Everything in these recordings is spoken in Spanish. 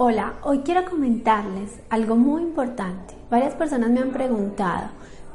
Hola, hoy quiero comentarles algo muy importante. Varias personas me han preguntado,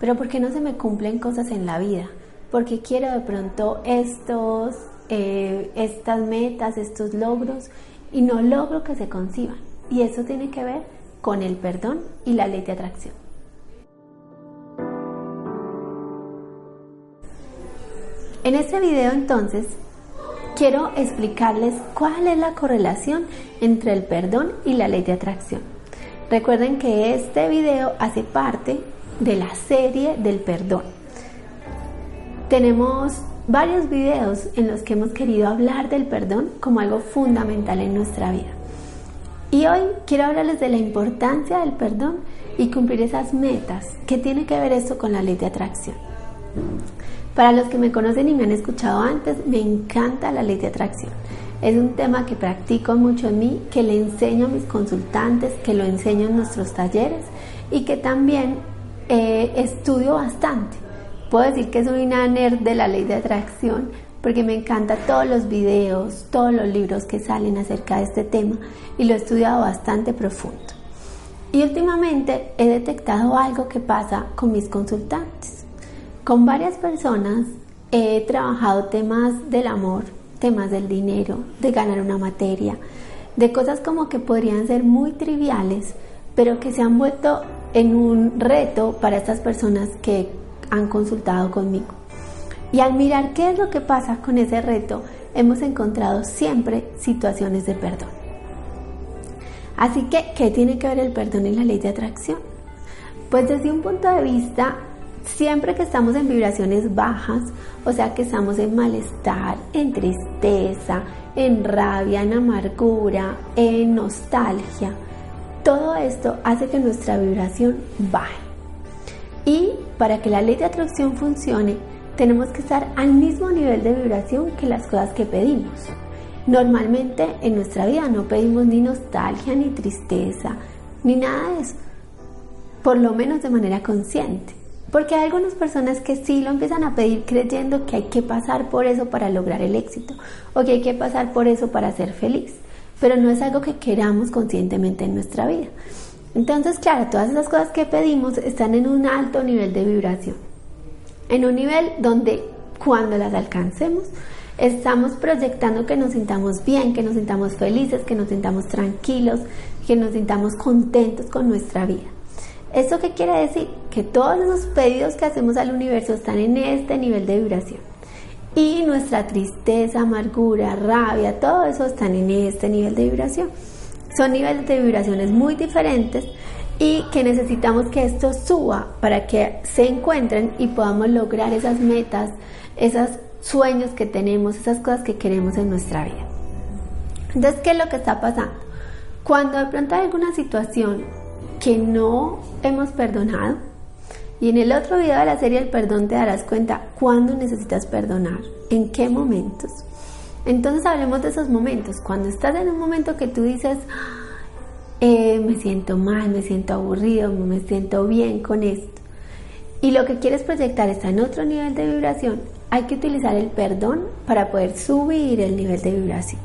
pero ¿por qué no se me cumplen cosas en la vida? ¿Por qué quiero de pronto estos, eh, estas metas, estos logros y no logro que se conciban? Y eso tiene que ver con el perdón y la ley de atracción. En este video entonces quiero explicarles cuál es la correlación entre el perdón y la ley de atracción. Recuerden que este video hace parte de la serie del perdón. Tenemos varios videos en los que hemos querido hablar del perdón como algo fundamental en nuestra vida. Y hoy quiero hablarles de la importancia del perdón y cumplir esas metas. ¿Qué tiene que ver esto con la ley de atracción? Para los que me conocen y me han escuchado antes, me encanta la ley de atracción. Es un tema que practico mucho en mí, que le enseño a mis consultantes, que lo enseño en nuestros talleres y que también eh, estudio bastante. Puedo decir que soy una nerd de la ley de atracción porque me encanta todos los videos, todos los libros que salen acerca de este tema y lo he estudiado bastante profundo. Y últimamente he detectado algo que pasa con mis consultantes. Con varias personas he trabajado temas del amor, temas del dinero, de ganar una materia, de cosas como que podrían ser muy triviales, pero que se han vuelto en un reto para estas personas que han consultado conmigo. Y al mirar qué es lo que pasa con ese reto, hemos encontrado siempre situaciones de perdón. Así que, ¿qué tiene que ver el perdón y la ley de atracción? Pues desde un punto de vista Siempre que estamos en vibraciones bajas, o sea que estamos en malestar, en tristeza, en rabia, en amargura, en nostalgia, todo esto hace que nuestra vibración baje. Y para que la ley de atracción funcione, tenemos que estar al mismo nivel de vibración que las cosas que pedimos. Normalmente en nuestra vida no pedimos ni nostalgia, ni tristeza, ni nada de eso, por lo menos de manera consciente. Porque hay algunas personas que sí lo empiezan a pedir creyendo que hay que pasar por eso para lograr el éxito o que hay que pasar por eso para ser feliz, pero no es algo que queramos conscientemente en nuestra vida. Entonces, claro, todas esas cosas que pedimos están en un alto nivel de vibración, en un nivel donde cuando las alcancemos, estamos proyectando que nos sintamos bien, que nos sintamos felices, que nos sintamos tranquilos, que nos sintamos contentos con nuestra vida. ¿Esto qué quiere decir? Que todos esos pedidos que hacemos al universo están en este nivel de vibración. Y nuestra tristeza, amargura, rabia, todo eso están en este nivel de vibración. Son niveles de vibraciones muy diferentes y que necesitamos que esto suba para que se encuentren y podamos lograr esas metas, esos sueños que tenemos, esas cosas que queremos en nuestra vida. Entonces, ¿qué es lo que está pasando? Cuando de pronto hay alguna situación que no hemos perdonado. Y en el otro video de la serie El perdón te darás cuenta cuándo necesitas perdonar, en qué momentos. Entonces hablemos de esos momentos. Cuando estás en un momento que tú dices, eh, me siento mal, me siento aburrido, me siento bien con esto. Y lo que quieres proyectar está en otro nivel de vibración, hay que utilizar el perdón para poder subir el nivel de vibración.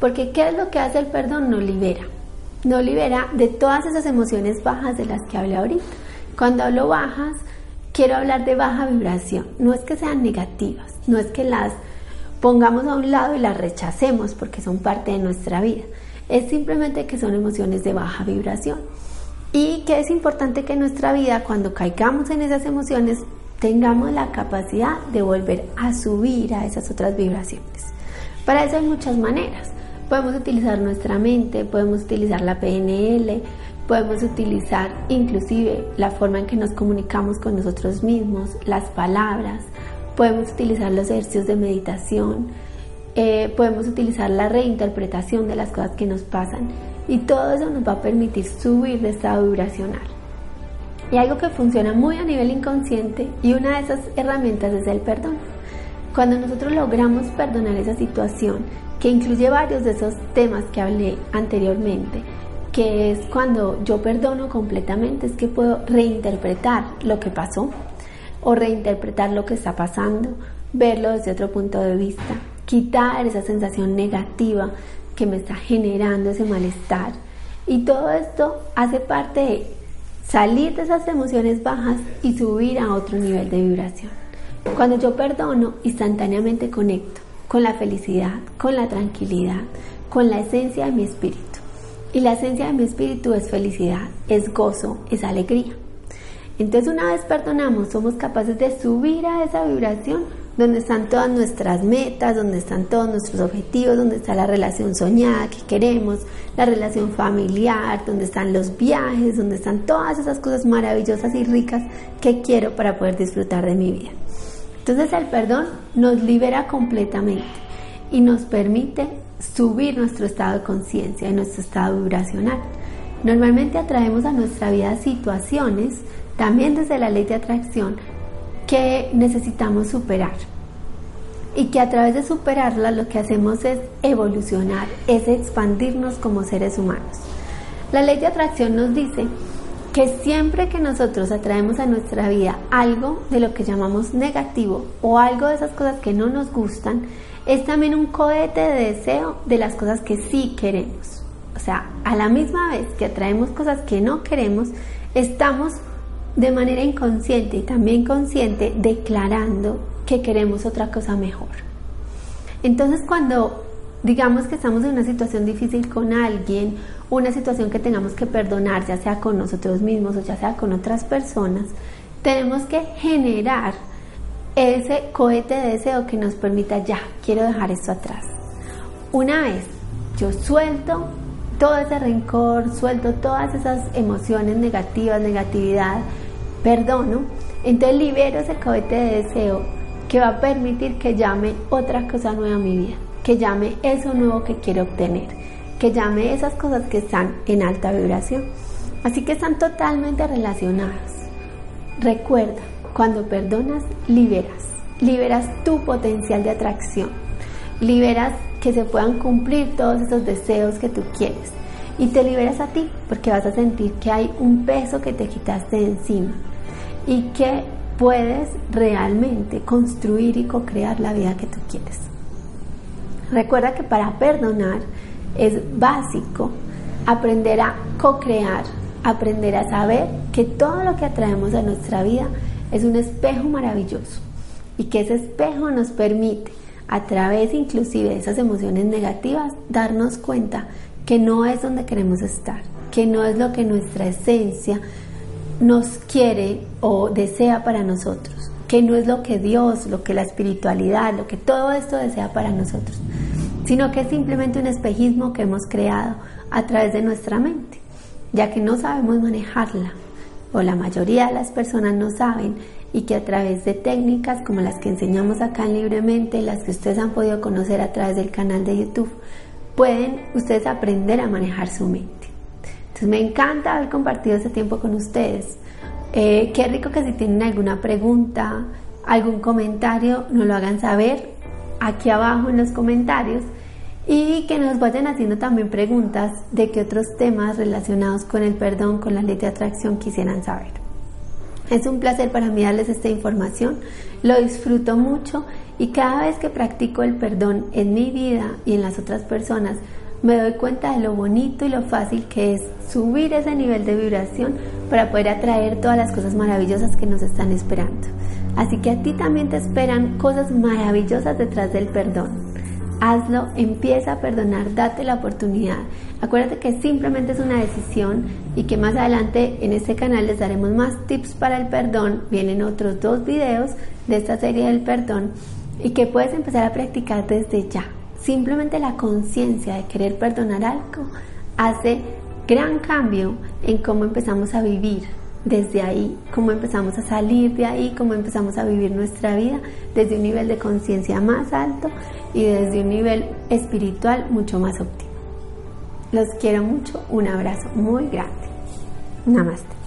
Porque ¿qué es lo que hace el perdón? Nos libera no libera de todas esas emociones bajas de las que hablé ahorita. Cuando hablo bajas, quiero hablar de baja vibración. No es que sean negativas, no es que las pongamos a un lado y las rechacemos porque son parte de nuestra vida. Es simplemente que son emociones de baja vibración. Y que es importante que en nuestra vida, cuando caigamos en esas emociones, tengamos la capacidad de volver a subir a esas otras vibraciones. Para eso hay muchas maneras. Podemos utilizar nuestra mente, podemos utilizar la PNL, podemos utilizar inclusive la forma en que nos comunicamos con nosotros mismos, las palabras, podemos utilizar los ejercicios de meditación eh, podemos utilizar la reinterpretación de las cosas que nos pasan y todo eso nos va a permitir subir de estado vibracional. Y algo que funciona muy a nivel inconsciente y una de esas herramientas es el perdón. Cuando nosotros logramos perdonar esa situación, que incluye varios de esos temas que hablé anteriormente, que es cuando yo perdono completamente, es que puedo reinterpretar lo que pasó o reinterpretar lo que está pasando, verlo desde otro punto de vista, quitar esa sensación negativa que me está generando ese malestar. Y todo esto hace parte de salir de esas emociones bajas y subir a otro nivel de vibración. Cuando yo perdono, instantáneamente conecto con la felicidad, con la tranquilidad, con la esencia de mi espíritu. Y la esencia de mi espíritu es felicidad, es gozo, es alegría. Entonces una vez perdonamos, somos capaces de subir a esa vibración donde están todas nuestras metas, donde están todos nuestros objetivos, donde está la relación soñada que queremos, la relación familiar, donde están los viajes, donde están todas esas cosas maravillosas y ricas que quiero para poder disfrutar de mi vida. Entonces el perdón nos libera completamente y nos permite subir nuestro estado de conciencia y nuestro estado vibracional. Normalmente atraemos a nuestra vida situaciones, también desde la ley de atracción, que necesitamos superar. Y que a través de superarlas lo que hacemos es evolucionar, es expandirnos como seres humanos. La ley de atracción nos dice que siempre que nosotros atraemos a nuestra vida algo de lo que llamamos negativo o algo de esas cosas que no nos gustan, es también un cohete de deseo de las cosas que sí queremos. O sea, a la misma vez que atraemos cosas que no queremos, estamos de manera inconsciente y también consciente declarando que queremos otra cosa mejor. Entonces cuando digamos que estamos en una situación difícil con alguien, una situación que tengamos que perdonar, ya sea con nosotros mismos o ya sea con otras personas, tenemos que generar ese cohete de deseo que nos permita ya, quiero dejar esto atrás. Una vez yo suelto todo ese rencor, suelto todas esas emociones negativas, negatividad, perdono, entonces libero ese cohete de deseo que va a permitir que llame otra cosa nueva a mi vida, que llame eso nuevo que quiero obtener, que llame esas cosas que están en alta vibración. Así que están totalmente relacionadas. Recuerda, cuando perdonas, liberas. Liberas tu potencial de atracción. Liberas que se puedan cumplir todos esos deseos que tú quieres. Y te liberas a ti porque vas a sentir que hay un peso que te quitaste de encima y que puedes realmente construir y co-crear la vida que tú quieres. Recuerda que para perdonar es básico aprender a co-crear, aprender a saber que todo lo que atraemos a nuestra vida es un espejo maravilloso y que ese espejo nos permite a través inclusive de esas emociones negativas darnos cuenta que no es donde queremos estar, que no es lo que nuestra esencia nos quiere o desea para nosotros, que no es lo que Dios, lo que la espiritualidad, lo que todo esto desea para nosotros, sino que es simplemente un espejismo que hemos creado a través de nuestra mente, ya que no sabemos manejarla, o la mayoría de las personas no saben, y que a través de técnicas como las que enseñamos acá en Libremente, las que ustedes han podido conocer a través del canal de YouTube, pueden ustedes aprender a manejar su mente. Entonces me encanta haber compartido este tiempo con ustedes. Eh, qué rico que si tienen alguna pregunta, algún comentario, nos lo hagan saber aquí abajo en los comentarios y que nos vayan haciendo también preguntas de qué otros temas relacionados con el perdón, con la ley de atracción quisieran saber. Es un placer para mí darles esta información, lo disfruto mucho y cada vez que practico el perdón en mi vida y en las otras personas, me doy cuenta de lo bonito y lo fácil que es subir ese nivel de vibración para poder atraer todas las cosas maravillosas que nos están esperando. Así que a ti también te esperan cosas maravillosas detrás del perdón. Hazlo, empieza a perdonar, date la oportunidad. Acuérdate que simplemente es una decisión y que más adelante en este canal les daremos más tips para el perdón. Vienen otros dos videos de esta serie del perdón y que puedes empezar a practicar desde ya. Simplemente la conciencia de querer perdonar algo hace gran cambio en cómo empezamos a vivir desde ahí, cómo empezamos a salir de ahí, cómo empezamos a vivir nuestra vida desde un nivel de conciencia más alto y desde un nivel espiritual mucho más óptimo. Los quiero mucho, un abrazo muy grande. Namaste.